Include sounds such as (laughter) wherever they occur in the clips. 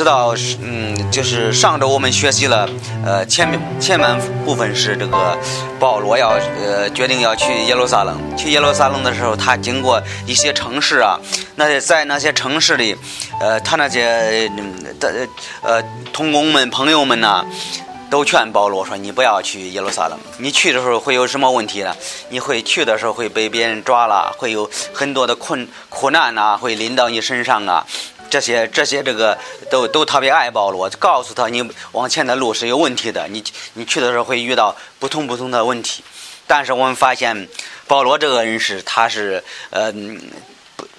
知道，嗯，就是上周我们学习了，呃，前面前半部分是这个保罗要呃决定要去耶路撒冷。去耶路撒冷的时候，他经过一些城市啊，那在那些城市里，呃，他那些的呃同工们、朋友们呐，都劝保罗说：“你不要去耶路撒冷，你去的时候会有什么问题呢？你会去的时候会被别人抓了，会有很多的困苦难呐，会临到你身上啊。”这些这些这个都都特别爱保罗，告诉他你往前的路是有问题的，你你去的时候会遇到不同不同的问题。但是我们发现保罗这个人是他是呃。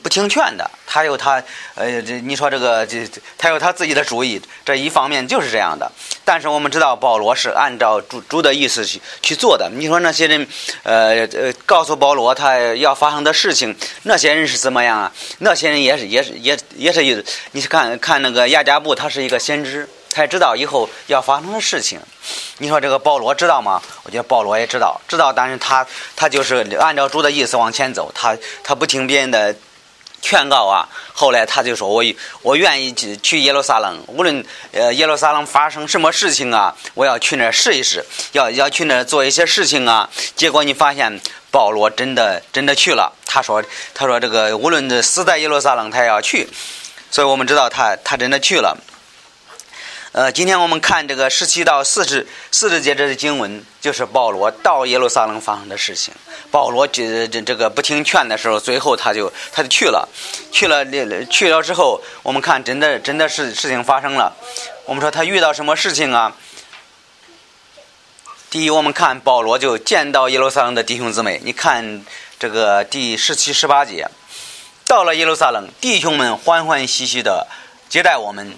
不听劝的，他有他，呃，这你说这个，这他有他自己的主意，这一方面就是这样的。但是我们知道，保罗是按照主主的意思去去做的。你说那些人，呃呃，告诉保罗他要发生的事情，那些人是怎么样啊？那些人也是也是也也是，你看看那个亚加布，他是一个先知，他知道以后要发生的事情。你说这个保罗知道吗？我觉得保罗也知道，知道，但是他他就是按照主的意思往前走，他他不听别人的。劝告啊！后来他就说：“我我愿意去去耶路撒冷，无论呃耶路撒冷发生什么事情啊，我要去那试一试，要要去那做一些事情啊。”结果你发现保罗真的真的去了。他说：“他说这个无论死在耶路撒冷，他也要去。”所以我们知道他他真的去了。呃，今天我们看这个十七到四十四十节这的经文，就是保罗到耶路撒冷发生的事情。保罗这这这个不听劝的时候，最后他就他就去了，去了去了之后，我们看真的真的是事情发生了。我们说他遇到什么事情啊？第一，我们看保罗就见到耶路撒冷的弟兄姊妹。你看这个第十七、十八节，到了耶路撒冷，弟兄们欢欢喜喜的接待我们。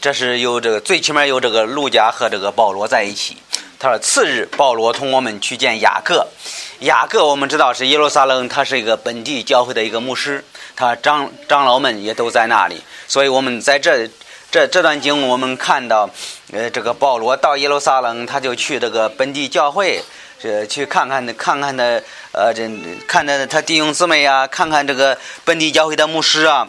这是有这个最起码有这个路加和这个保罗在一起。他说：“次日，保罗同我们去见雅各。雅各我们知道是耶路撒冷，他是一个本地教会的一个牧师，他长长老们也都在那里。所以我们在这这这段经，我们看到，呃，这个保罗到耶路撒冷，他就去这个本地教会，呃，去看看看看的，呃，这看的他弟兄姊妹啊，看看这个本地教会的牧师啊。”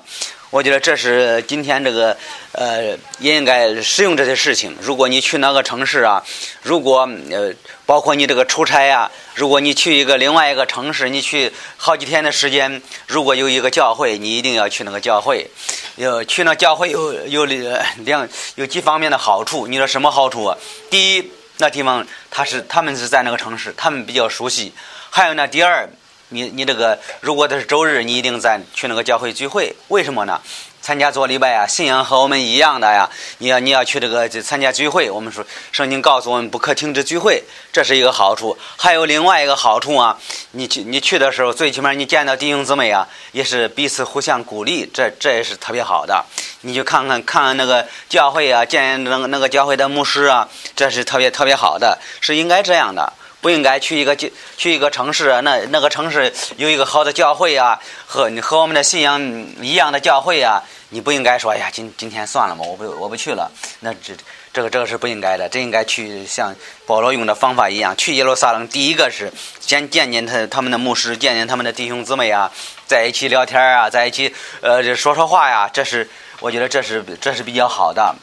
我觉得这是今天这个呃，应该使用这些事情。如果你去哪个城市啊，如果呃，包括你这个出差啊，如果你去一个另外一个城市，你去好几天的时间，如果有一个教会，你一定要去那个教会。要去那教会有有两有几方面的好处。你说什么好处啊？第一，那地方他是他们是在那个城市，他们比较熟悉。还有呢，第二。你你这个，如果这是周日，你一定在去那个教会聚会，为什么呢？参加做礼拜啊，信仰和我们一样的呀。你要你要去这个参加聚会，我们说圣经告诉我们不可停止聚会，这是一个好处。还有另外一个好处啊，你去你去的时候，最起码你见到弟兄姊妹啊，也是彼此互相鼓励，这这也是特别好的。你就看看看看那个教会啊，见那个那个教会的牧师啊，这是特别特别好的，是应该这样的。不应该去一个去一个城市，那那个城市有一个好的教会啊，和你和我们的信仰一样的教会啊，你不应该说，哎呀，今今天算了吧，我不我不去了。那这这个这个是不应该的，这应该去像保罗用的方法一样，去耶路撒冷，第一个是先见见他他们的牧师，见见他们的弟兄姊妹啊，在一起聊天啊，在一起呃这说说话呀，这是我觉得这是这是比较好的。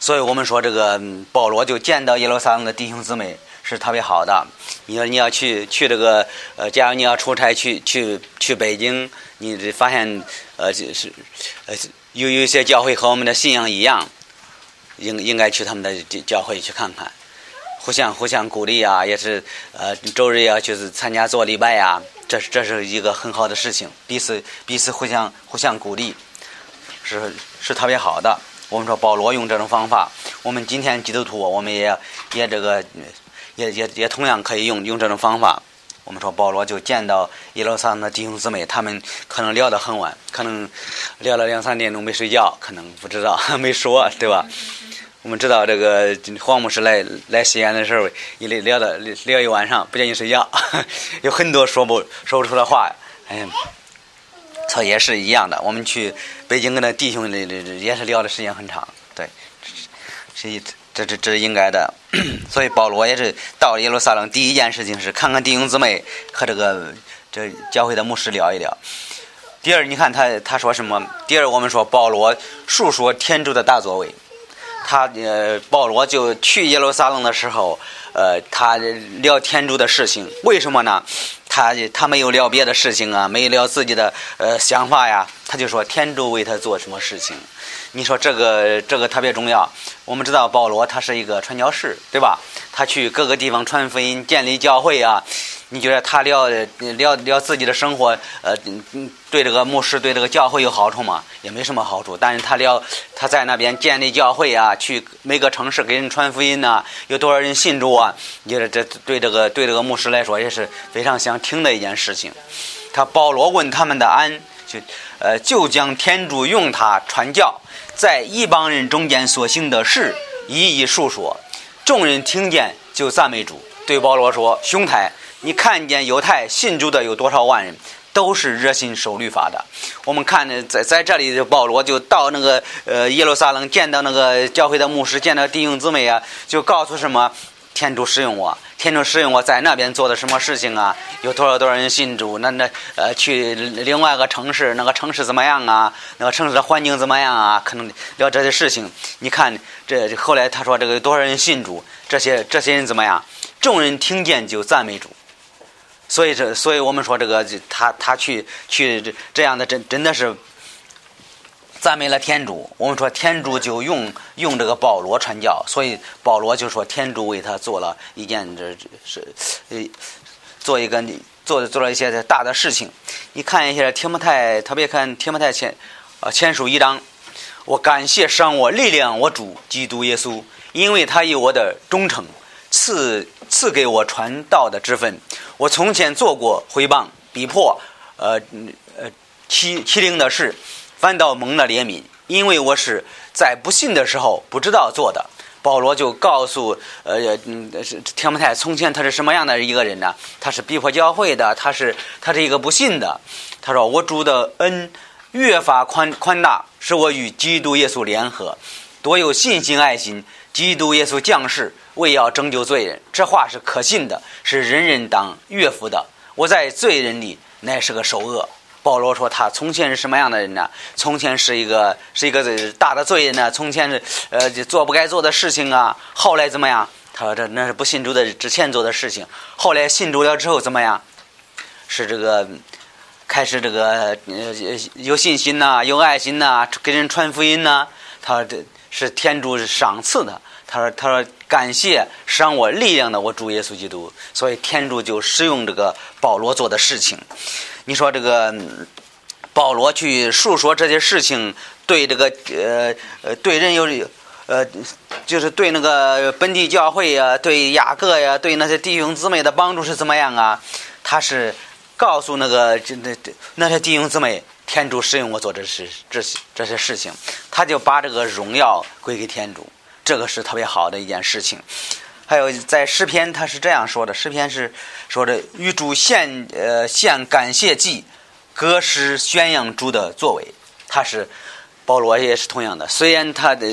所以我们说这个保罗就见到耶路撒冷的弟兄姊妹。是特别好的。你说你要去去这个呃，假如你要出差去去去北京，你发现呃就是呃有有一些教会和我们的信仰一样，应应该去他们的教会去看看，互相互相鼓励啊，也是呃周日要就是参加做礼拜呀，这是这是一个很好的事情，彼此彼此互相互相鼓励，是是特别好的。我们说保罗用这种方法，我们今天基督徒我们也也这个。也也也同样可以用用这种方法。我们说保罗就见到耶路撒冷的弟兄姊妹，他们可能聊得很晚，可能聊了两三点钟没睡觉，可能不知道 (laughs) 没说，对吧？我们知道这个黄牧师来来西安的时候，一聊了聊一晚上，不建议睡觉，(laughs) 有很多说不说不出的话。哎，这也是一样的。我们去北京跟那弟兄也是聊的时间很长，对，是一。这这这应该的，(clears throat) 所以保罗也是到耶路撒冷，第一件事情是看看弟兄姊妹和这个这教会的牧师聊一聊。第二，你看他他说什么？第二，我们说保罗述说天主的大作为。他呃，保罗就去耶路撒冷的时候，呃，他聊天主的事情。为什么呢？他他没有聊别的事情啊，没聊自己的呃想法呀。他就说天主为他做什么事情。你说这个这个特别重要。我们知道保罗他是一个传教士，对吧？他去各个地方传福音、建立教会啊。你觉得他聊聊聊自己的生活，呃，对这个牧师、对这个教会有好处吗？也没什么好处。但是他聊他在那边建立教会啊，去每个城市给人传福音呐，有多少人信主啊？你觉得这对这个对这个牧师来说也是非常想听的一件事情。他保罗问他们的安，就呃就将天主用他传教，在一帮人中间所行的事一一述说，众人听见就赞美主，对保罗说：“兄台。”你看见犹太信主的有多少万人，都是热心守律法的。我们看呢在在这里，保罗就到那个呃耶路撒冷，见到那个教会的牧师，见到弟兄姊妹啊，就告诉什么天主使用我，天主使用我在那边做的什么事情啊？有多少多少人信主？那那呃去另外一个城市，那个城市怎么样啊？那个城市的环境怎么样啊？可能聊这些事情。你看这后来他说这个多少人信主？这些这些人怎么样？众人听见就赞美主。所以这，所以我们说这个，他他去去这样的，真真的是赞美了天主。我们说天主就用用这个保罗传教，所以保罗就说天主为他做了一件这是呃做一个做做了一些大的事情。你看一下天摩太，特别看天摩太前啊签署一章，我感谢赏我力量我主基督耶稣，因为他有我的忠诚。赐赐给我传道的之分。我从前做过诽谤、逼迫、呃呃欺欺凌的事，反倒蒙了怜悯，因为我是在不信的时候不知道做的。保罗就告诉呃嗯是提摩太，从前他是什么样的一个人呢？他是逼迫教会的，他是他是一个不信的。他说：“我主的恩越发宽宽大，使我与基督耶稣联合，多有信心爱心。基督耶稣降世。”为要拯救罪人，这话是可信的，是人人当悦服的。我在罪人里乃是个首恶。保罗说他从前是什么样的人呢？从前是一个是一个大的罪人呢？从前是呃做不该做的事情啊。后来怎么样？他说这那是不信主的之前做的事情。后来信主了之后怎么样？是这个开始这个呃有信心呐，有爱心呐，给人传福音呐。他说这是天主赏赐的。他说：“他说感谢赏我力量的我主耶稣基督，所以天主就使用这个保罗做的事情。你说这个保罗去述说这些事情，对这个呃呃对人有呃就是对那个本地教会呀，对雅各呀，对那些弟兄姊妹的帮助是怎么样啊？他是告诉那个那那那些弟兄姊妹，天主使用我做这事这些这些事情，他就把这个荣耀归给天主。”这个是特别好的一件事情，还有在诗篇他是这样说的：诗篇是说的与主献呃献感谢祭，歌诗宣扬主的作为，他是。保罗也是同样的，虽然他的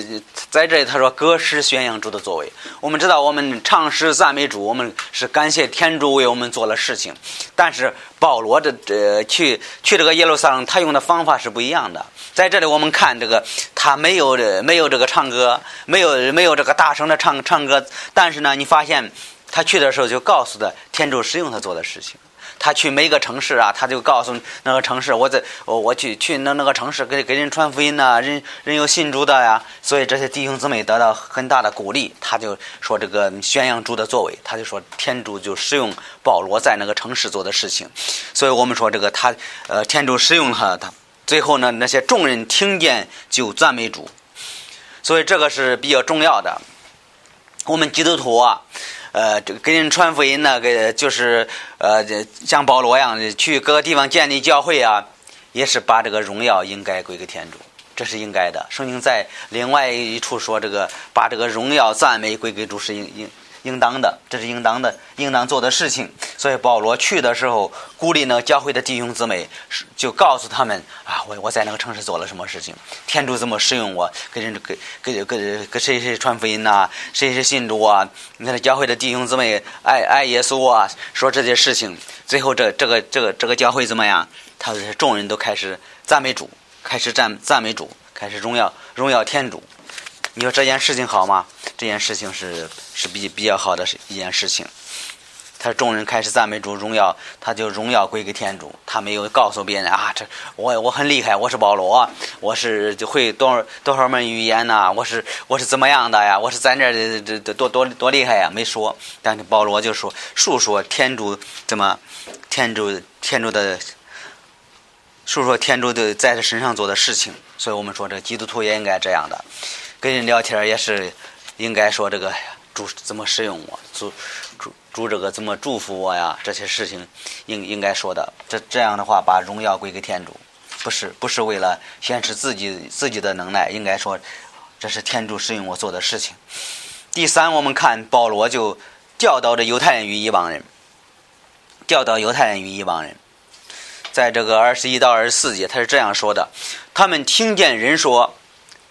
在这里他说歌诗宣扬主的作为，我们知道我们唱诗赞美主，我们是感谢天主为我们做了事情，但是保罗的呃去去这个耶路撒冷，他用的方法是不一样的。在这里我们看这个，他没有没有这个唱歌，没有没有这个大声的唱唱歌，但是呢，你发现他去的时候就告诉他天主使用他做的事情。他去每个城市啊，他就告诉那个城市，我在我我去去那那个城市给给人传福音呐，人人有信主的呀，所以这些弟兄姊妹得到很大的鼓励。他就说这个宣扬主的作为，他就说天主就使用保罗在那个城市做的事情，所以我们说这个他呃天主使用了他，最后呢那些众人听见就赞美主，所以这个是比较重要的。我们基督徒啊。呃，这个给人传福音呢，给就是呃，像保罗一样去各个地方建立教会啊，也是把这个荣耀应该归给天主，这是应该的。圣经在另外一处说，这个把这个荣耀赞美归给主是应应。应当的，这是应当的，应当做的事情。所以保罗去的时候，鼓励那个教会的弟兄姊妹，就告诉他们啊，我我在那个城市做了什么事情，天主怎么使用我，给人给给给给谁谁传福音呐，谁谁信主啊？你看教会的弟兄姊妹爱爱耶稣啊，说这些事情，最后这这个这个这个教会怎么样？他众人都开始赞美主，开始赞赞美主，开始荣耀荣耀天主。你说这件事情好吗？这件事情是是比比较好的一件事情。他众人开始赞美主荣耀，他就荣耀归给天主。他没有告诉别人啊，这我我很厉害，我是保罗，我是就会多少多少门语言呐，我是我是怎么样的呀？我是在那这这多多多厉害呀？没说，但是保罗就说述说天主怎么天主天主的述说天主的在他身上做的事情。所以我们说，这基督徒也应该这样的，跟人聊天也是应该说这个主怎么使用我主。主这个怎么祝福我呀？这些事情应应该说的，这这样的话把荣耀归给天主，不是不是为了显示自己自己的能耐，应该说这是天主使用我做的事情。第三，我们看保罗就教导着犹太人与一帮人，教导犹太人与一帮人，在这个二十一到二十四节，他是这样说的：他们听见人说。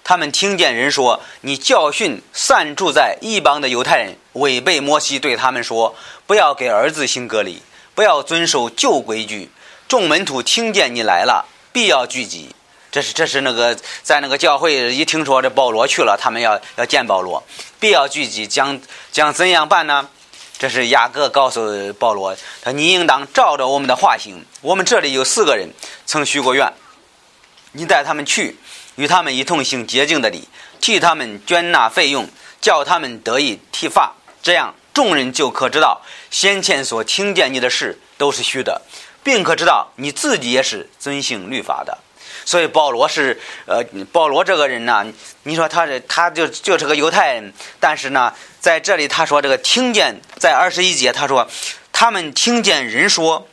他们听见人说：“你教训散住在异邦的犹太人，违背摩西对他们说，不要给儿子行割礼，不要遵守旧规矩。”众门徒听见你来了，必要聚集。这是这是那个在那个教会一听说这保罗去了，他们要要见保罗，必要聚集。将将怎样办呢？这是雅各告诉保罗，他你应当照着我们的话行。我们这里有四个人曾许过愿，你带他们去。与他们一同行洁净的礼，替他们捐纳费用，叫他们得以剃发，这样众人就可知道先前所听见你的事都是虚的，并可知道你自己也是遵行律法的。所以保罗是，呃，保罗这个人呢，你说他是他就就是个犹太人，但是呢，在这里他说这个听见，在二十一节他说，他们听见人说。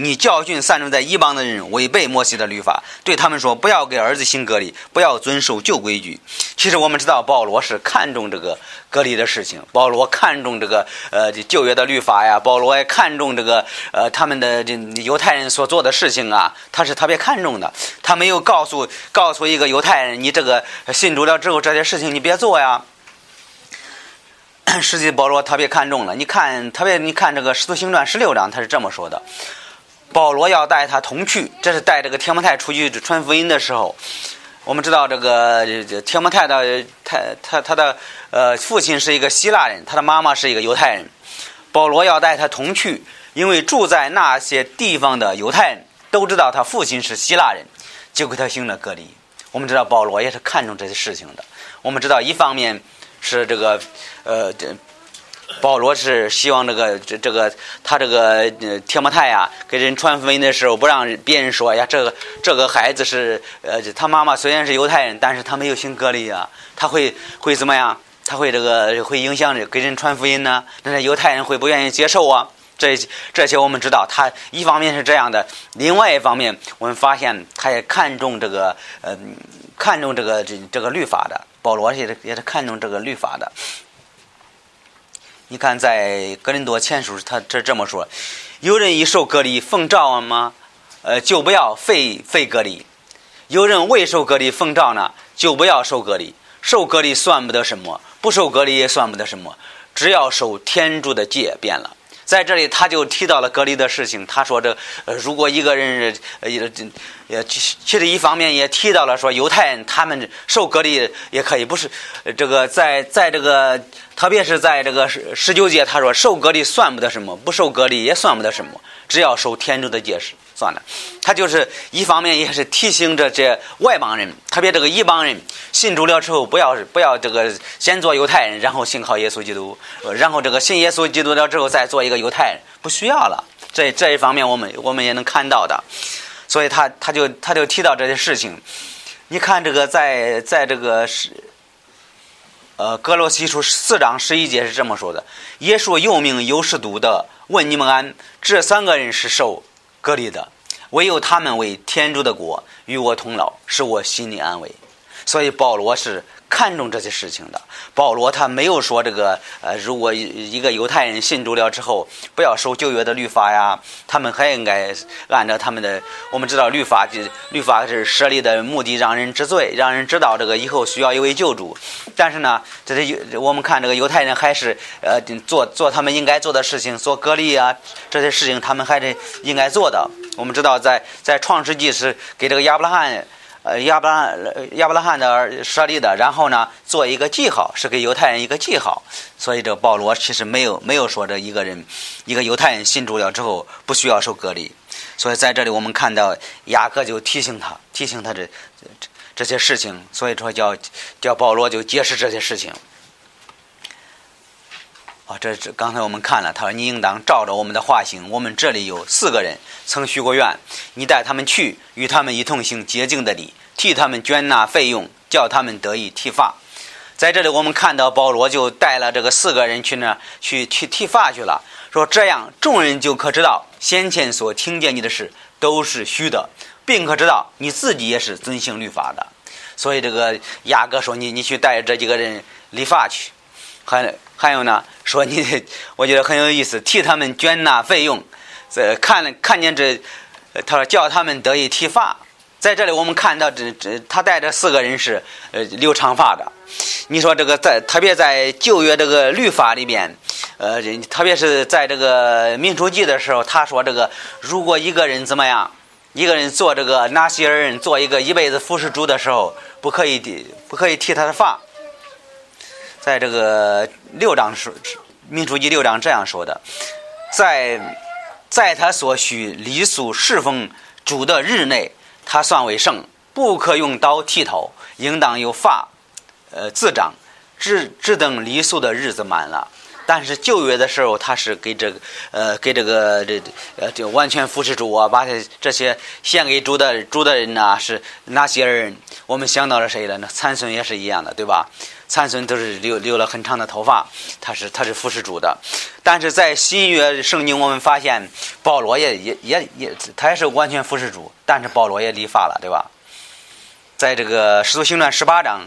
你教训散住在一邦的人，违背摩西的律法，对他们说：不要给儿子行割礼，不要遵守旧规矩。其实我们知道，保罗是看重这个割礼的事情。保罗看重这个呃旧约的律法呀，保罗也看重这个呃他们的这犹太人所做的事情啊，他是特别看重的。他没有告诉告诉一个犹太人，你这个信主了之后，这些事情你别做呀。实际保罗特别看重了。你看，特别你看这个《使徒行传》十六章，他是这么说的。保罗要带他同去，这是带这个天摩太出去传福音的时候。我们知道这个天摩太的他他他的呃父亲是一个希腊人，他的妈妈是一个犹太人。保罗要带他同去，因为住在那些地方的犹太人都知道他父亲是希腊人，就给他行了隔离。我们知道保罗也是看重这些事情的。我们知道一方面是这个呃。保罗是希望这个这这个他这个铁摩太呀，给人传福音的时候，不让别人说呀，这个这个孩子是呃，他妈妈虽然是犹太人，但是他没有行割礼啊，他会会怎么样？他会这个会影响给人传福音呢？那犹太人会不愿意接受啊？这这些我们知道，他一方面是这样的，另外一方面我们发现他也看重这个呃，看重这个这这个律法的。保罗也是也是看重这个律法的。你看，在格林多前书，他这这么说：有人一受隔离奉召吗？呃，就不要废废隔离；有人未受隔离奉召呢，就不要受隔离。受隔离算不得什么，不受隔离也算不得什么，只要守天主的戒变了。在这里，他就提到了隔离的事情。他说：“这呃，如果一个人呃也也其实一方面也提到了说，犹太人他们受隔离也可以，不是这个在在这个特别是在这个十十九节，他说受隔离算不得什么，不受隔离也算不得什么，只要守天主的戒是算了。他就是一方面也是提醒着这外邦人，特别这个一帮人信主了之后，不要不要这个先做犹太人，然后信靠耶稣基督，然后这个信耶稣基督了之后再做一个犹太人，不需要了。这这一方面我们我们也能看到的，所以他他就他就提到这些事情。你看这个在在这个是呃格罗西书四章十一节是这么说的：耶稣又命有士读的，问你们安，这三个人是受隔离的，唯有他们为天主的国与我同劳，使我心里安慰。所以保罗是看重这些事情的。保罗他没有说这个呃，如果一个犹太人信主了之后，不要受旧约的律法呀，他们还应该按照他们的。我们知道律法律法是设立的目的，让人知罪，让人知道这个以后需要一位救主。但是呢，这些我们看这个犹太人还是呃做做他们应该做的事情，做隔离啊这些事情，他们还是应该做的。我们知道在在创世纪是给这个亚伯拉罕。呃，亚伯拉亚伯拉罕的设立的，然后呢，做一个记号，是给犹太人一个记号。所以这保罗其实没有没有说这一个人，一个犹太人信主了之后不需要受隔离。所以在这里我们看到雅各就提醒他，提醒他这这这些事情。所以说叫叫保罗就解释这些事情。啊，这这刚才我们看了，他说你应当照着我们的话行。我们这里有四个人曾许过愿，你带他们去，与他们一同行洁净的礼，替他们捐纳费用，叫他们得以剃发。在这里我们看到保罗就带了这个四个人去那去去剃发去了，说这样众人就可知道先前所听见你的事都是虚的，并可知道你自己也是遵行律法的。所以这个雅各说你你去带这几个人理发去。还还有呢，说你，(laughs) 我觉得很有意思，替他们捐纳费用，这看看见这，他说叫他们得以剃发，在这里我们看到这这他带着四个人是呃留长发的，你说这个在特别在旧约这个律法里边，呃特别是在这个民主记的时候，他说这个如果一个人怎么样，一个人做这个拿西尔人做一个一辈子服侍主的时候，不可以不可以剃他的发。在这个六章说，民书记六章这样说的，在在他所需离俗侍奉主的日内，他算为圣，不可用刀剃头，应当有发，呃，自长，只只等离俗的日子满了。但是旧约的时候，他是给这个呃，给这个这呃，就完全服侍主啊，把这这些献给主的主的人呢，是哪些人？我们想到了谁了呢？参孙也是一样的，对吧？参孙都是留留了很长的头发，他是他是服侍主的。但是在新约圣经，我们发现保罗也也也也，他也是完全服侍主，但是保罗也理发了，对吧？在这个使徒行传十八章。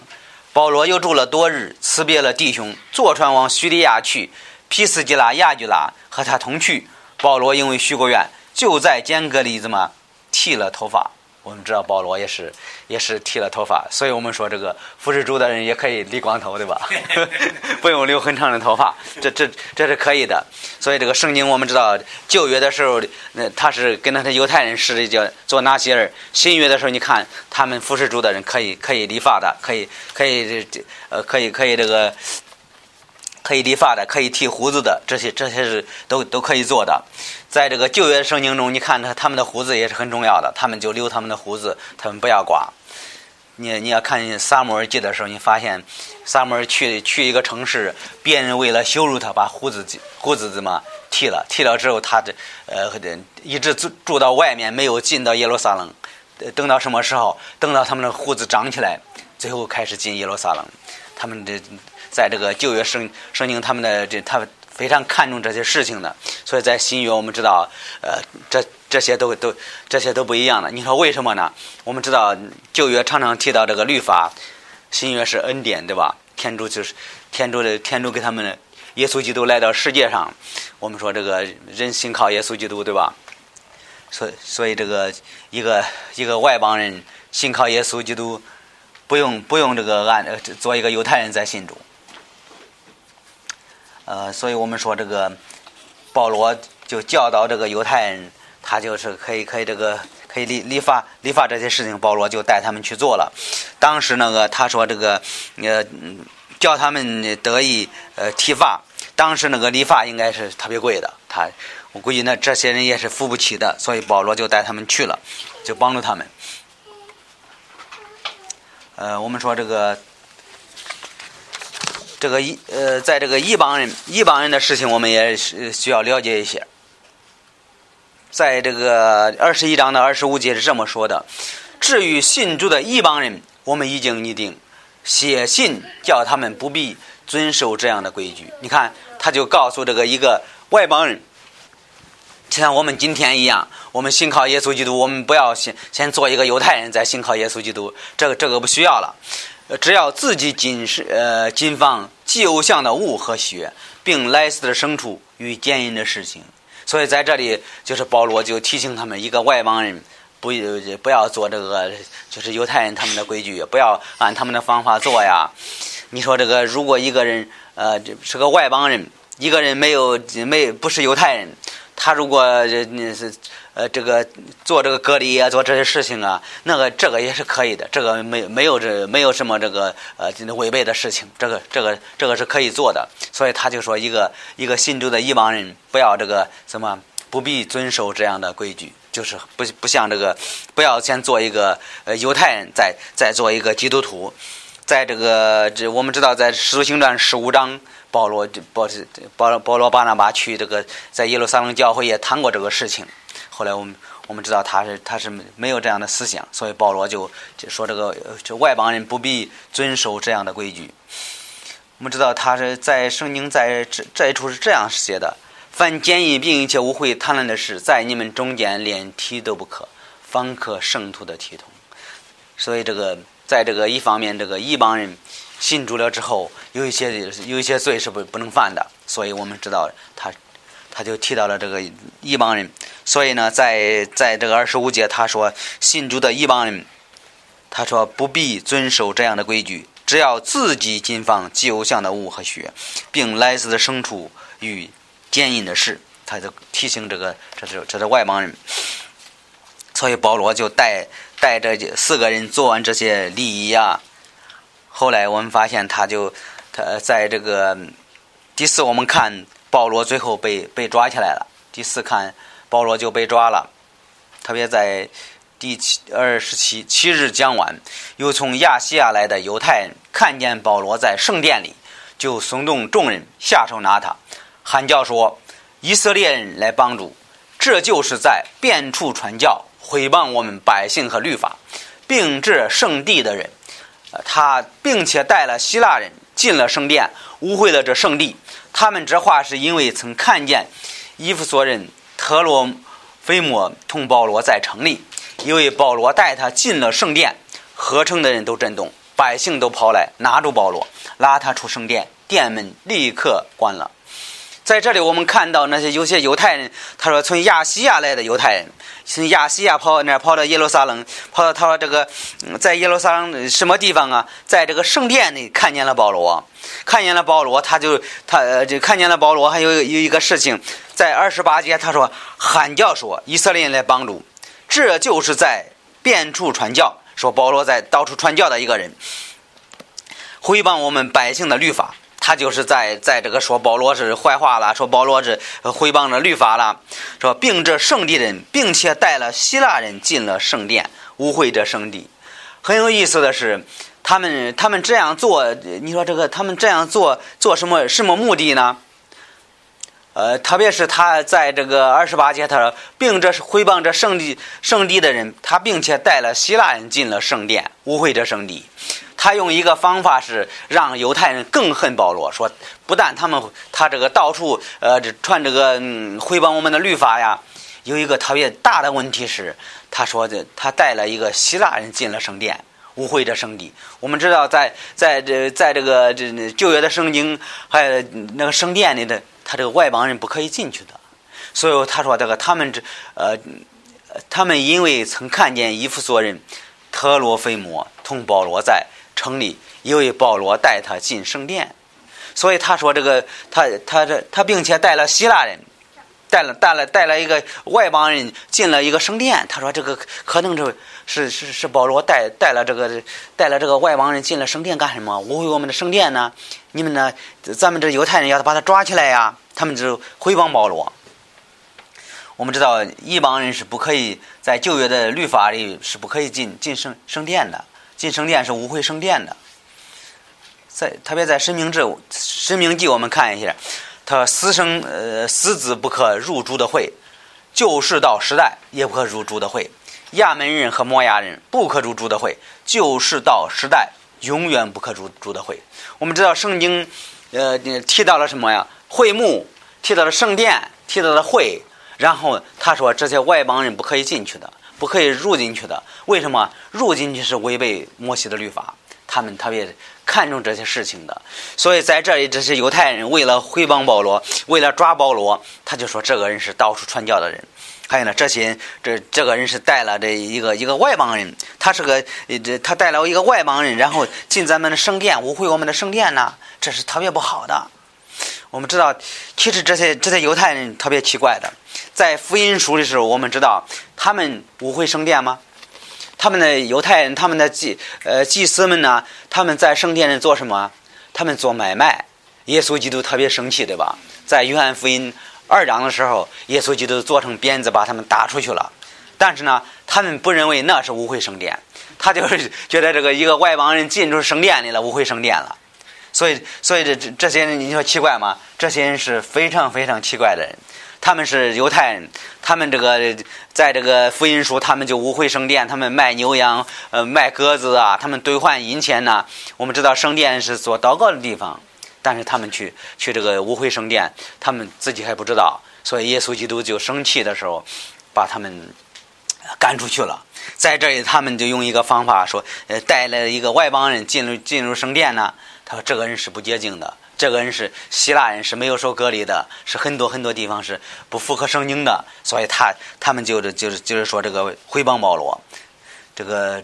保罗又住了多日，辞别了弟兄，坐船往叙利亚去。皮斯基拉、亚居拉和他同去。保罗因为许过愿，就在间隔里子嘛剃了头发。我们知道保罗也是也是剃了头发，所以我们说这个服侍主的人也可以理光头，对吧？(laughs) 不用留很长的头发，这这这是可以的。所以这个圣经我们知道旧约的时候，那他是跟那些犹太人是叫做哪些人？新约的时候，你看他们服侍主的人可以可以理发的，可以可以这这呃可以可以这个。可以理发的，可以剃胡子的，这些这些是都都可以做的。在这个旧约圣经中，你看他他们的胡子也是很重要的，他们就留他们的胡子，他们不要刮。你你要看撒摩尔记的时候，你发现撒摩尔去去一个城市，别人为了羞辱他，把胡子胡子怎么剃了？剃了之后，他这呃一直住住到外面，没有进到耶路撒冷。等到什么时候？等到他们的胡子长起来，最后开始进耶路撒冷。他们的。在这个旧约圣圣经，他们的这他们非常看重这些事情的，所以在新约我们知道，呃，这这些都都这些都不一样的。你说为什么呢？我们知道旧约常常提到这个律法，新约是恩典，对吧？天主就是天主的天主给他们的耶稣基督来到世界上，我们说这个人信靠耶稣基督，对吧？所所以这个一个一个外邦人信靠耶稣基督，不用不用这个按做一个犹太人在信主。呃，所以我们说这个保罗就教导这个犹太人，他就是可以可以这个可以立立法立法这些事情，保罗就带他们去做了。当时那个他说这个呃叫他们得以呃剃发，当时那个理发应该是特别贵的，他我估计那这些人也是付不起的，所以保罗就带他们去了，就帮助他们。呃，我们说这个。这个一呃，在这个一帮人一帮人的事情，我们也是需要了解一些。在这个二十一章的二十五节是这么说的：至于信主的一帮人，我们已经拟定写信叫他们不必遵守这样的规矩。你看，他就告诉这个一个外邦人，就像我们今天一样，我们信靠耶稣基督，我们不要先先做一个犹太人，再信靠耶稣基督，这个这个不需要了。只要自己谨是呃谨防祭偶像的物和血，并来世的牲畜与奸淫的事情。所以在这里，就是保罗就提醒他们，一个外邦人不不要做这个，就是犹太人他们的规矩，不要按他们的方法做呀。你说这个，如果一个人呃是个外邦人，一个人没有没不是犹太人，他如果那是呃这个做这个隔离啊，做这些事情啊，那个这个也是可以的，这个没没有这没有什么这个呃违背的事情，这个这个这个是可以做的。所以他就说，一个一个信主的异邦人，不要这个什么不必遵守这样的规矩，就是不不像这个不要先做一个呃犹太人，再再做一个基督徒。在这个这我们知道，在《使徒行传》十五章，保罗保保保罗巴拿巴去这个在耶路撒冷教会也谈过这个事情。后来我们我们知道他是他是没有这样的思想，所以保罗就就说这个这外邦人不必遵守这样的规矩。我们知道他是在圣经在这这一处是这样写的：凡奸淫并且污秽贪婪的事，在你们中间连提都不可，方可圣徒的体统。所以这个。在这个一方面，这个一帮人信主了之后，有一些有一些罪是不不能犯的，所以我们知道他他就提到了这个一帮人。所以呢，在在这个二十五节，他说信主的一帮人，他说不必遵守这样的规矩，只要自己谨防祭偶像的物和血，并来自牲畜与奸淫的事，他就提醒这个这是这是外邦人。所以保罗就带。带着四个人做完这些礼仪啊，后来我们发现他就他在这个第四，我们看保罗最后被被抓起来了。第四看保罗就被抓了，特别在第七二十七七日将晚，又从亚细亚来的犹太人看见保罗在圣殿里，就怂动众人下手拿他，喊叫说：“以色列人来帮助，这就是在遍处传教。”毁谤我们百姓和律法，并至圣地的人，他并且带了希腊人进了圣殿，污秽了这圣地。他们这话是因为曾看见伊夫索人特罗菲莫同保罗在城里，因为保罗带他进了圣殿，合成的人都震动，百姓都跑来拿住保罗，拉他出圣殿，殿门立刻关了。在这里，我们看到那些有些犹太人，他说从亚细亚来的犹太人，从亚细亚跑那跑到耶路撒冷，跑到他说这个在耶路撒冷什么地方啊？在这个圣殿里看见了保罗，看见了保罗，他就他就看见了保罗。还有有一个事情，在二十八节他说喊叫说以色列人来帮助，这就是在遍处传教，说保罗在到处传教的一个人，回谤我们百姓的律法。他就是在在这个说保罗是坏话了，说保罗是毁谤了律法了，说并这圣地人，并且带了希腊人进了圣殿，污秽这圣地。很有意思的是，他们他们这样做，你说这个他们这样做做什么什么目的呢？呃，特别是他在这个二十八节，他说并这是毁谤这圣地圣地的人，他并且带了希腊人进了圣殿，污秽这圣地。他用一个方法是让犹太人更恨保罗，说不但他们他这个到处呃传这个嗯毁谤我们的律法呀，有一个特别大的问题是，他说的他带了一个希腊人进了圣殿，污秽这圣地。我们知道在在这在这个这旧约的圣经还有那个圣殿里的，他这个外邦人不可以进去的。所以他说这个他们这呃他们因为曾看见伊弗所人特罗菲摩同保罗在。城里，因为保罗带他进圣殿，所以他说这个他他这他并且带了希腊人，带了带了带了一个外邦人进了一个圣殿。他说这个可能是是是是保罗带带了这个带了这个外邦人进了圣殿干什么？污秽我们的圣殿呢？你们呢？咱们这犹太人要把他抓起来呀！他们就回谤保罗。我们知道一帮人是不可以在旧约的律法里是不可以进进圣圣殿的。进圣殿是污秽圣殿的，在特别在申明志、申明记，我们看一下，他私生呃私子不可入主的会，旧世到时代也不可入主的会，亚门人和摩亚人不可入主的会，旧世到时代永远不可入主的会。我们知道圣经呃提到了什么呀？会幕提到了圣殿，提到了会，然后他说这些外邦人不可以进去的。不可以入进去的，为什么入进去是违背摩西的律法？他们特别看重这些事情的。所以在这里，这些犹太人为了回帮保罗，为了抓保罗，他就说这个人是到处传教的人。还有呢，这些这这个人是带了这一个一个外邦人，他是个这他带了一个外邦人，然后进咱们的圣殿，污秽我们的圣殿呢，这是特别不好的。我们知道，其实这些这些犹太人特别奇怪的，在福音书的时候，我们知道他们污秽圣殿吗？他们的犹太人，他们的祭呃祭司们呢，他们在圣殿里做什么？他们做买卖。耶稣基督特别生气，对吧？在约翰福音二章的时候，耶稣基督做成鞭子把他们打出去了。但是呢，他们不认为那是污秽圣殿，他就是觉得这个一个外邦人进入圣殿里了，污秽圣殿了。所以，所以这这这些人，你说奇怪吗？这些人是非常非常奇怪的人。他们是犹太人，他们这个在这个福音书，他们就污秽圣殿，他们卖牛羊，呃，卖鸽子啊，他们兑换银钱呐。我们知道圣殿是做祷告的地方，但是他们去去这个污秽圣殿，他们自己还不知道。所以耶稣基督就生气的时候，把他们赶出去了。在这里，他们就用一个方法说，呃，带了一个外邦人进入进入圣殿呢。说：“这个人是不洁净的，这个人是希腊人，是没有受隔离的，是很多很多地方是不符合圣经的，所以他他们就是就是就是说这个回谤保罗，这个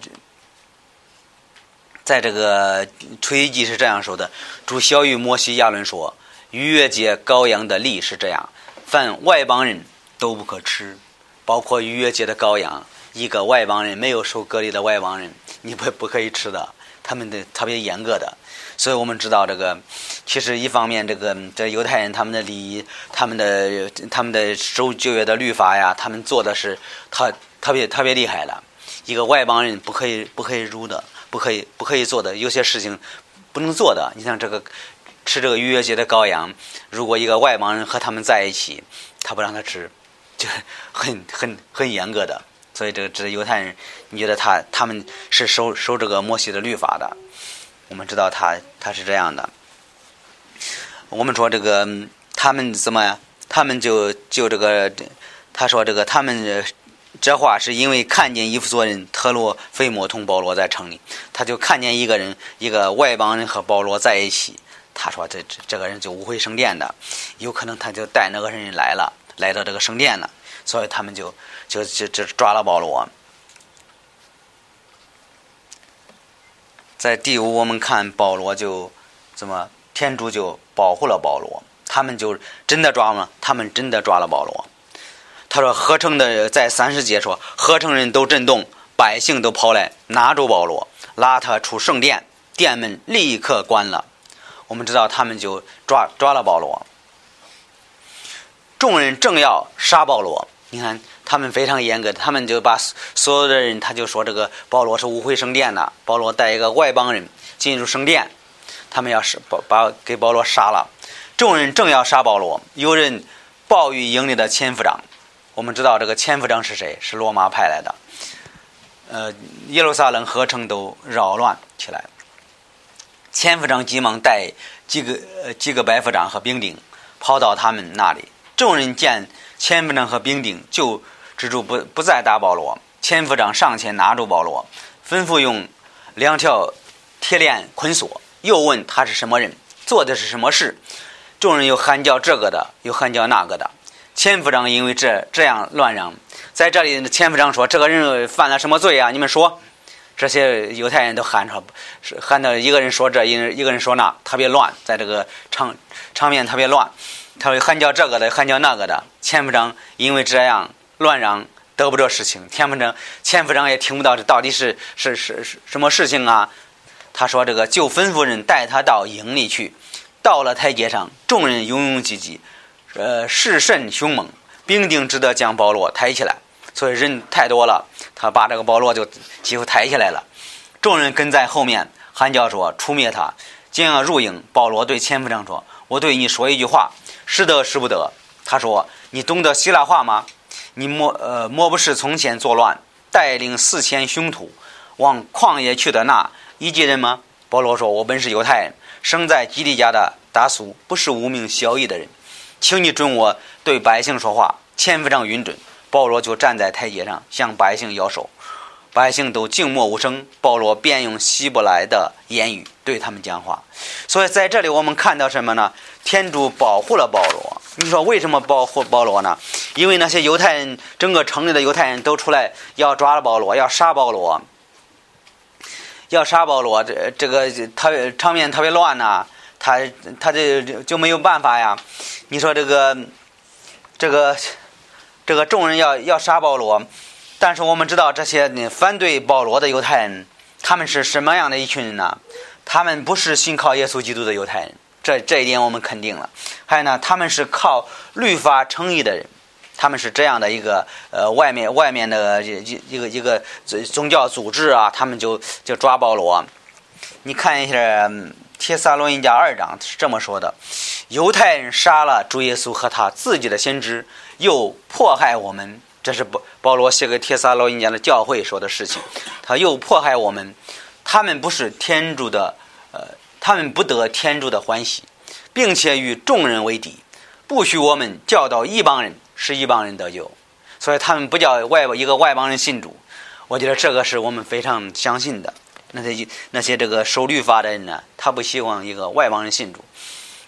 在这个出埃及是这样说的：主小于摩西亚伦说，逾越节羔羊的力是这样，凡外邦人都不可吃，包括逾越节的羔羊，一个外邦人没有受隔离的外邦人，你不不可以吃的，他们的特别严格的。”所以我们知道，这个其实一方面，这个这犹太人他们的礼仪，他们的他们的守旧约的律法呀，他们做的是特特别特别厉害了。一个外邦人不可以不可以入的，不可以不可以做的，有些事情不能做的。你像这个吃这个逾越节的羔羊，如果一个外邦人和他们在一起，他不让他吃，就很很很严格的。所以这个这犹太人，你觉得他他们是守守这个摩西的律法的？我们知道他他是这样的。我们说这个他们怎么呀？他们就就这个，他说这个他们这话是因为看见伊夫所人特洛菲摩同保罗在城里，他就看见一个人一个外邦人和保罗在一起，他说这这这个人就误会圣殿的，有可能他就带那个人来了，来到这个圣殿了，所以他们就就就就抓了保罗。在第五，我们看保罗就怎么天主就保护了保罗，他们就真的抓了，他们真的抓了保罗。他说合成的在三十节说，合成人都震动，百姓都跑来拿住保罗，拉他出圣殿，殿门立刻关了。我们知道他们就抓抓了保罗，众人正要杀保罗，你看。他们非常严格，他们就把所有的人，他就说这个保罗是误会圣殿的，保罗带一个外邦人进入圣殿，他们要是把把给保罗杀了。众人正要杀保罗，有人报与营里的千夫长。我们知道这个千夫长是谁？是罗马派来的。呃，耶路撒冷合成都扰乱起来。千夫长急忙带几个呃几个百夫长和兵丁跑到他们那里。众人见千夫长和兵丁就。蜘蛛不不再打保罗，千夫长上前拿住保罗，吩咐用两条铁链捆锁，又问他是什么人，做的是什么事。众人又喊叫这个的，又喊叫那个的。千夫长因为这这样乱嚷，在这里，千夫长说：“这个人犯了什么罪啊？你们说。”这些犹太人都喊着，喊到一个人说这，一一个人说那，特别乱，在这个场场面特别乱。他会喊叫这个的，喊叫那个的。千夫长因为这样。乱嚷得不着事情，田夫长、钱夫长也听不到这到底是是是是什么事情啊？他说：“这个就吩咐人带他到营里去。到了台阶上，众人拥拥挤挤，呃，势甚凶猛，兵丁只得将保罗抬起来。所以人太多了，他把这个保罗就几乎抬起来了。众人跟在后面喊叫说：‘出灭他！’将要入营，保罗对千夫长说：‘我对你说一句话，是得是不得？’他说：‘你懂得希腊话吗？’你莫呃莫不是从前作乱，带领四千凶徒往旷野去的那一级人吗？保罗说：“我本是犹太人，生在基利家的达苏，不是无名小义的人，请你准我对百姓说话。”千夫长允准，保罗就站在台阶上向百姓摇手。百姓都静默无声。保罗便用希伯来的言语对他们讲话。所以在这里我们看到什么呢？天主保护了保罗。你说为什么保护保罗呢？因为那些犹太人，整个城里的犹太人都出来要抓了保罗，要杀保罗，要杀保罗。这这个特别场面特别乱呐，他他这就没有办法呀。你说这个这个这个众人要要杀保罗，但是我们知道这些反对保罗的犹太人，他们是什么样的一群人呢？他们不是信靠耶稣基督的犹太人。这这一点我们肯定了。还有呢，他们是靠律法称义的人，他们是这样的一个呃，外面外面的一一个一个宗教组织啊，他们就就抓保罗。你看一下《帖撒罗尼迦二章》是这么说的：犹太人杀了主耶稣和他自己的先知，又迫害我们。这是保保罗写给帖撒罗尼迦的教会说的事情。他又迫害我们，他们不是天主的呃。他们不得天主的欢喜，并且与众人为敌，不许我们教导一帮人，使一帮人得救。所以他们不叫外一个外邦人信主。我觉得这个是我们非常相信的。那些那些这个守律法的人呢，他不希望一个外邦人信主。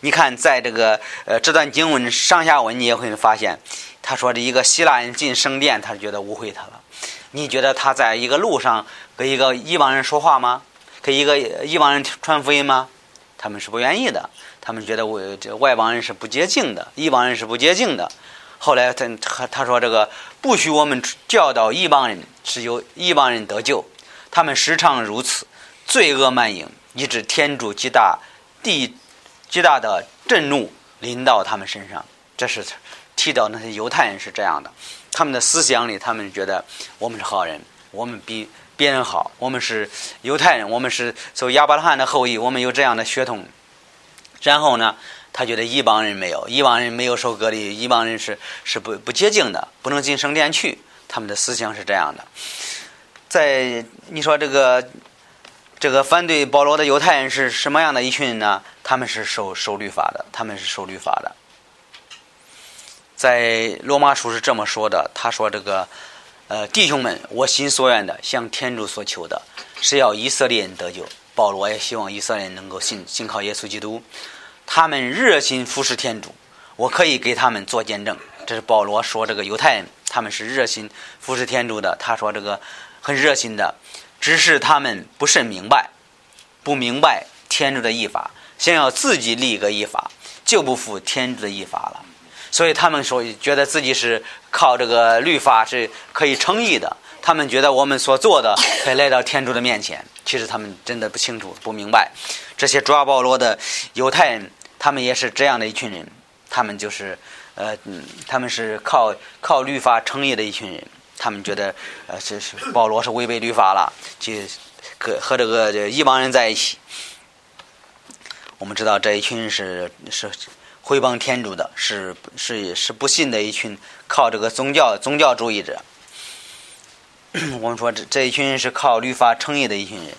你看，在这个呃这段经文上下文，你也会发现，他说这一个希腊人进圣殿，他觉得误会他了。你觉得他在一个路上跟一个异邦人说话吗？跟一个异邦人传福音吗？他们是不愿意的。他们觉得我这外邦人是不洁净的，异邦人是不洁净的。后来他他他说这个不许我们教导异邦人，是由异邦人得救。他们时常如此，罪恶满盈，以致天主极大地极大的震怒临到他们身上。这是提到那些犹太人是这样的，他们的思想里，他们觉得我们是好人，我们比。别人好，我们是犹太人，我们是走亚伯拉罕的后裔，我们有这样的血统。然后呢，他觉得一帮人没有，一帮人没有受隔离，一帮人是是不不洁净的，不能进圣殿去。他们的思想是这样的。在你说这个这个反对保罗的犹太人是什么样的一群人呢？他们是守守律法的，他们是守律法的。在罗马书是这么说的，他说这个。呃，弟兄们，我心所愿的，向天主所求的，是要以色列人得救。保罗也希望以色列人能够信信靠耶稣基督。他们热心服侍天主，我可以给他们做见证。这是保罗说这个犹太人，他们是热心服侍天主的。他说这个很热心的，只是他们不甚明白，不明白天主的义法，想要自己立一个义法，就不服天主的义法了。所以他们说，觉得自己是靠这个律法是可以称义的。他们觉得我们所做的可以来到天主的面前。其实他们真的不清楚、不明白。这些抓保罗的犹太人，他们也是这样的一群人。他们就是，呃，他们是靠靠律法称义的一群人。他们觉得，呃，是是保罗是违背律法了，就和和这个一帮人在一起。我们知道这一群人是是。回谤天主的是是是不信的一群靠这个宗教宗教主义者。(clears throat) 我们说这这一群人是靠律法称义的一群人。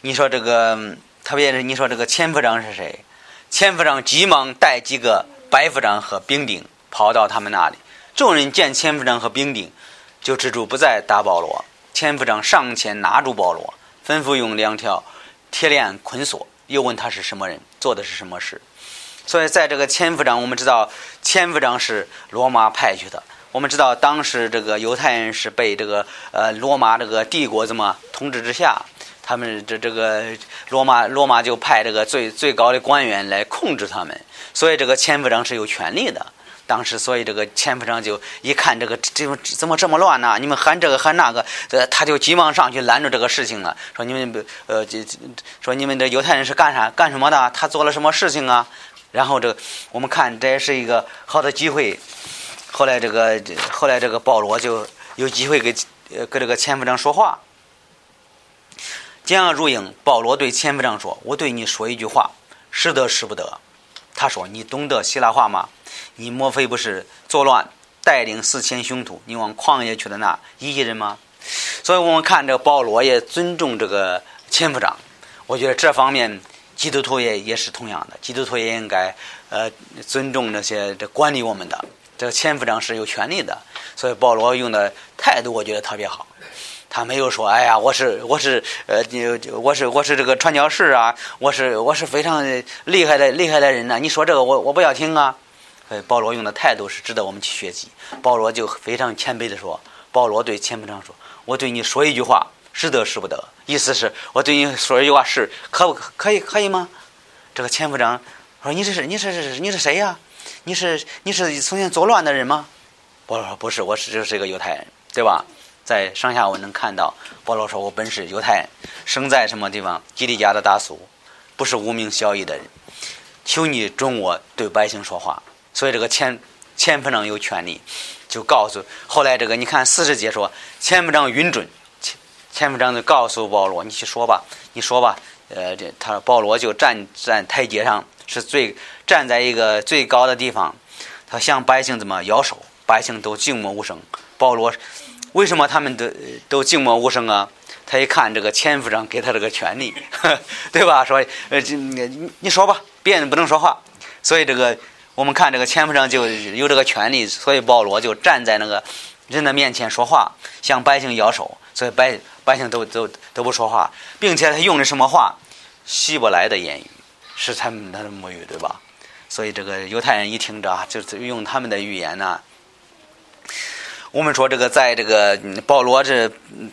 你说这个，特别是你说这个千夫长是谁？千夫长急忙带几个百夫长和兵丁跑到他们那里。众人见千夫长和兵丁，就止住不再打保罗。千夫长上前拿住保罗，吩咐用两条铁链捆锁，又问他是什么人，做的是什么事。所以，在这个千夫长，我们知道千夫长是罗马派去的。我们知道，当时这个犹太人是被这个呃罗马这个帝国这么统治之下，他们这这个罗马罗马就派这个最最高的官员来控制他们。所以，这个千夫长是有权利的。当时，所以这个千夫长就一看这个这怎么这么乱呢？你们喊这个喊那个，呃，他就急忙上去拦住这个事情了，说你们呃，这说你们这犹太人是干啥干什么的？他做了什么事情啊？然后这个，我们看这也是一个好的机会。后来这个，后来这个保罗就有机会跟跟这个千夫长说话。将要入营，保罗对千夫长说：“我对你说一句话，是得是不得。”他说：“你懂得希腊话吗？你莫非不是作乱，带领四千凶徒，你往旷野去的那一人吗？”所以我们看这保罗也尊重这个千夫长。我觉得这方面。基督徒也也是同样的，基督徒也应该呃尊重那些这管理我们的这个千夫长是有权利的，所以保罗用的态度我觉得特别好。他没有说：“哎呀，我是我是呃，我是我是这个传教士啊，我是我是非常厉害的厉害的人呐。”你说这个，我我不要听啊。保罗用的态度是值得我们去学习。保罗就非常谦卑的说：“保罗对千夫长说，我对你说一句话，是得是不得？意思是我对你说一句话是可不可以可以吗？”这个千夫长说：“你这是你是你是谁呀？你是你是从前作乱的人吗？”保罗说：“不是，我是就是一个犹太人，对吧？”在上下文能看到保罗说：“我本是犹太人，生在什么地方？基利家的大苏，不是无名小义的人。求你准我对百姓说话。”所以这个前前部长有权利，就告诉后来这个你看四十节说前部长允准，前前部长就告诉保罗你去说吧，你说吧，呃，这他保罗就站站台阶上是最站在一个最高的地方，他向百姓怎么摇手，百姓都静默无声。保罗为什么他们都都静默无声啊？他一看这个前部长给他这个权利，(laughs) 对吧？说呃，你你说吧，别人不能说话，所以这个。我们看这个前夫长就有这个权利，所以保罗就站在那个人的面前说话，向百姓摇手，所以百百姓都都都不说话，并且他用的什么话？希伯来的言语是他们他的母语，对吧？所以这个犹太人一听着，就是用他们的语言呢。我们说这个在这个保罗这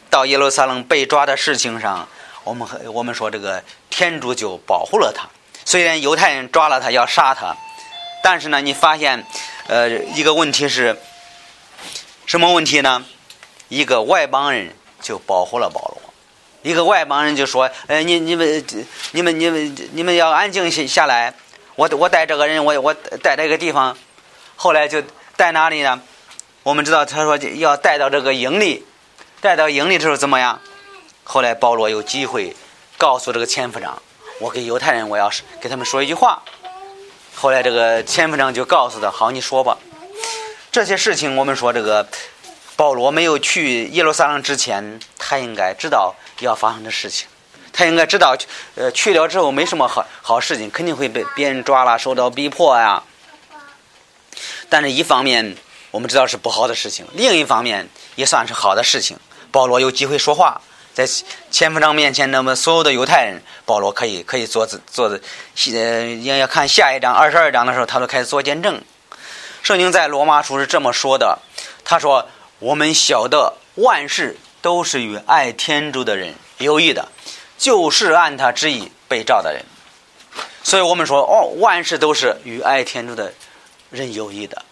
到耶路撒冷被抓的事情上，我们我们说这个天主就保护了他，虽然犹太人抓了他要杀他。但是呢，你发现，呃，一个问题是，什么问题呢？一个外邦人就保护了保罗，一个外邦人就说：“呃，你你们你们你们你们要安静下下来。我我带这个人，我我带这个地方。后来就带哪里呢？我们知道他说要带到这个营里，带到营里的时候怎么样？后来保罗有机会告诉这个千夫长：我给犹太人，我要是给他们说一句话。”后来这个千夫长就告诉他：“好，你说吧。这些事情，我们说这个保罗没有去耶路撒冷之前，他应该知道要发生的事情。他应该知道，呃，去了之后没什么好好事情，肯定会被别人抓了，受到逼迫呀。但是，一方面我们知道是不好的事情，另一方面也算是好的事情。保罗有机会说话。”在千夫长面前，那么所有的犹太人，保罗可以可以做做的，呃，要要看下一章二十二章的时候，他都开始做见证。圣经在罗马书是这么说的，他说：“我们晓得万事都是与爱天主的人有益的，就是按他旨意被召的人。”所以我们说，哦，万事都是与爱天主的人有益的。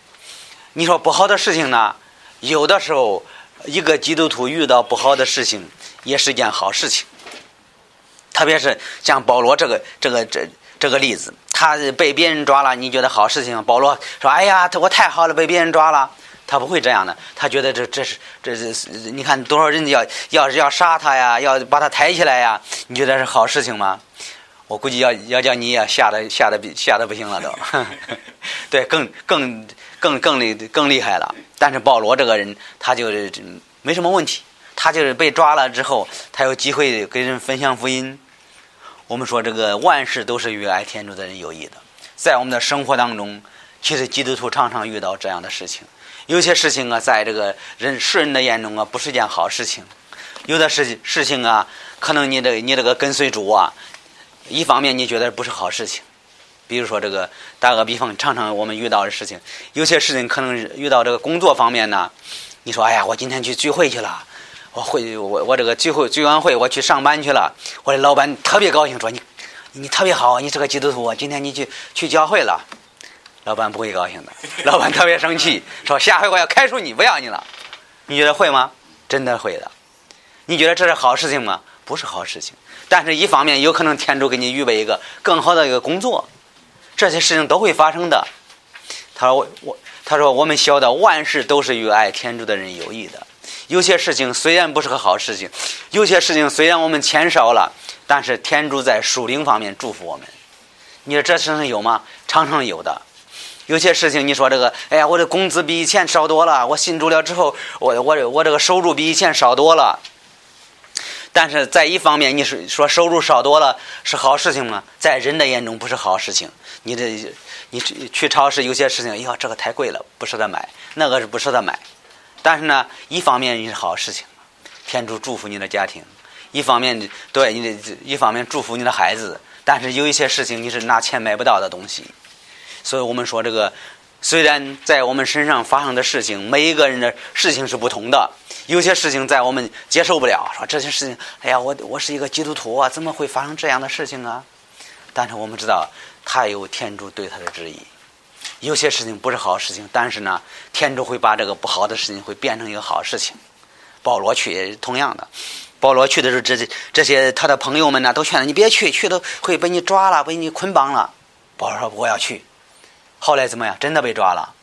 你说不好的事情呢？有的时候，一个基督徒遇到不好的事情。也是件好事情，特别是像保罗这个这个这这个例子，他被别人抓了，你觉得好事情？保罗说：“哎呀，我太好了，被别人抓了。”他不会这样的，他觉得这这是这是你看多少人要要是要杀他呀，要把他抬起来呀？你觉得是好事情吗？我估计要要叫你也吓得吓得吓得不行了都，(laughs) 对，更更更更厉更厉害了。但是保罗这个人，他就是没什么问题。他就是被抓了之后，他有机会跟人分享福音。我们说这个万事都是与爱天主的人有益的。在我们的生活当中，其实基督徒常常遇到这样的事情。有些事情啊，在这个人世人的眼中啊，不是件好事情。有的事事情啊，可能你这你这个跟随主啊，一方面你觉得不是好事情。比如说这个打个比方，常常我们遇到的事情，有些事情可能遇到这个工作方面呢，你说哎呀，我今天去聚会去了。我会我我这个聚会聚完会我去上班去了，我的老板特别高兴，说你你特别好，你是个基督徒，今天你去去教会了。老板不会高兴的，(laughs) 老板特别生气，说下回我要开除你，不要你了。你觉得会吗？真的会的。你觉得这是好事情吗？不是好事情。但是一方面有可能天主给你预备一个更好的一个工作，这些事情都会发生的。他说我我他说我们晓得万事都是与爱天主的人有益的。有些事情虽然不是个好事情，有些事情虽然我们钱少了，但是天主在属灵方面祝福我们。你说这事情有吗？常常有的。有些事情你说这个，哎呀，我的工资比以前少多了。我信主了之后，我我我这个收入比以前少多了。但是在一方面，你是说收入少多了是好事情吗？在人的眼中不是好事情。你这你去超市有些事情，哎呀，这个太贵了，不舍得买；那个是不舍得买。但是呢，一方面你是好事情，天主祝福你的家庭；一方面对你的，一方面祝福你的孩子。但是有一些事情你是拿钱买不到的东西，所以我们说这个，虽然在我们身上发生的事情，每一个人的事情是不同的，有些事情在我们接受不了，说这些事情，哎呀，我我是一个基督徒啊，怎么会发生这样的事情啊？但是我们知道，他有天主对他的旨意。有些事情不是好事情，但是呢，天主会把这个不好的事情会变成一个好事情。保罗去同样的，保罗去的时候，这这些他的朋友们呢，都劝他你别去，去都会被你抓了，被你捆绑了。保罗说我要去。后来怎么样？真的被抓了，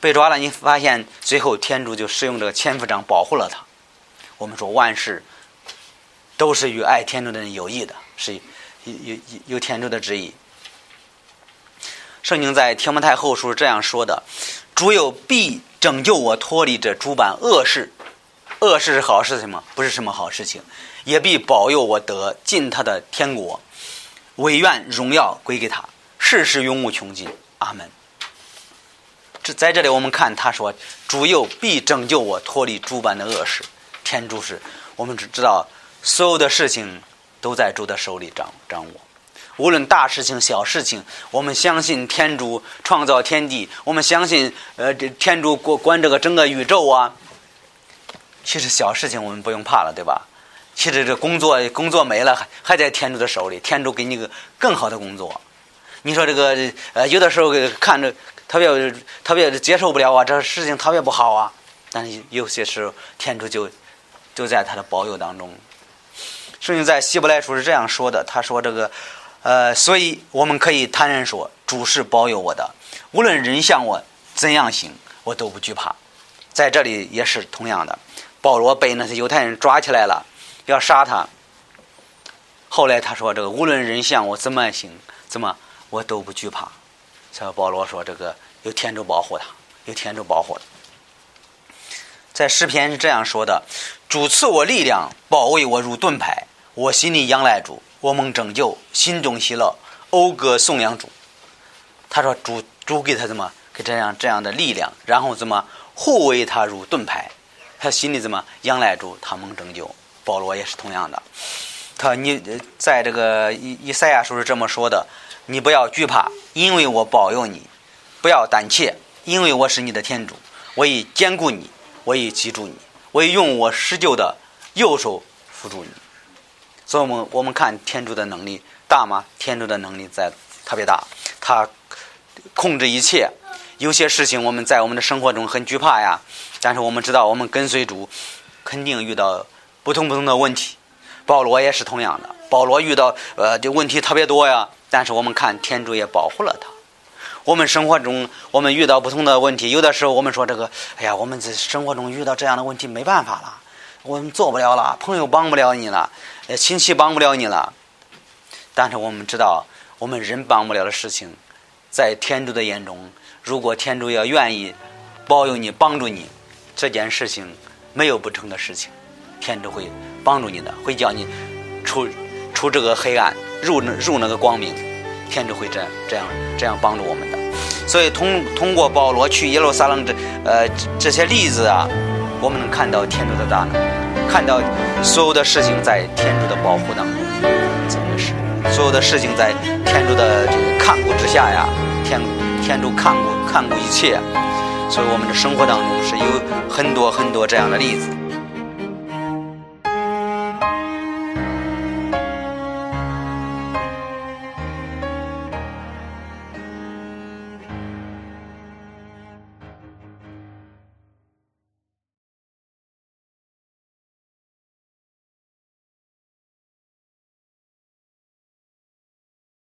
被抓了。你发现最后天主就使用这个千夫长保护了他。我们说万事都是与爱天主的人有益的，是有有有天主的旨意。圣经在天摩太后书这样说的：“主有必拯救我脱离这诸般恶事，恶事是好事情吗？不是什么好事情。也必保佑我得进他的天国，唯愿荣耀归给他，世世永无穷尽。阿门。”这在这里我们看他说：“主有必拯救我脱离诸般的恶事。”天主是我们只知道所有的事情都在主的手里掌掌握。无论大事情、小事情，我们相信天主创造天地，我们相信呃，这天主管管这个整个宇宙啊。其实小事情我们不用怕了，对吧？其实这工作工作没了，还还在天主的手里，天主给你个更好的工作。你说这个呃，有的时候看着特别特别接受不了啊，这事情特别不好啊。但是有些时候，天主就就在他的保佑当中。圣经在希伯来书是这样说的，他说这个。呃，所以我们可以坦然说，主是保佑我的，无论人向我怎样行，我都不惧怕。在这里也是同样的，保罗被那些犹太人抓起来了，要杀他。后来他说：“这个无论人向我怎么行，怎么我都不惧怕。”他保罗说：“这个有天主保护他，有天主保护他。”在诗篇是这样说的：“主赐我力量，保卫我如盾牌，我心里仰赖主。”我们拯救，心中喜乐，讴歌颂扬主。他说：“主主给他怎么给这样这样的力量，然后怎么护卫他如盾牌？他心里怎么仰赖主，他蒙拯救。保罗也是同样的。他你在这个以以赛亚书是这么说的：你不要惧怕，因为我保佑你；不要胆怯，因为我是你的天主。我已坚固你，我已记住你，我已用我施救的右手扶住你。”所以，我们我们看天主的能力大吗？天主的能力在特别大，他控制一切。有些事情我们在我们的生活中很惧怕呀，但是我们知道，我们跟随主，肯定遇到不同不同的问题。保罗也是同样的，保罗遇到呃的问题特别多呀，但是我们看天主也保护了他。我们生活中我们遇到不同的问题，有的时候我们说这个，哎呀，我们在生活中遇到这样的问题没办法了，我们做不了了，朋友帮不了你了。亲戚帮不了你了，但是我们知道，我们人帮不了的事情，在天主的眼中，如果天主要愿意保佑你、帮助你，这件事情没有不成的事情，天主会帮助你的，会叫你出出这个黑暗，入入那个光明，天主会这样这样这样帮助我们的。所以，通通过保罗去耶路撒冷这呃这些例子啊，我们能看到天主的大能。看到所有的事情在天主的保护当中，真的是所有的事情在天主的这个看顾之下呀，天天主看顾看顾一切，所以我们的生活当中是有很多很多这样的例子。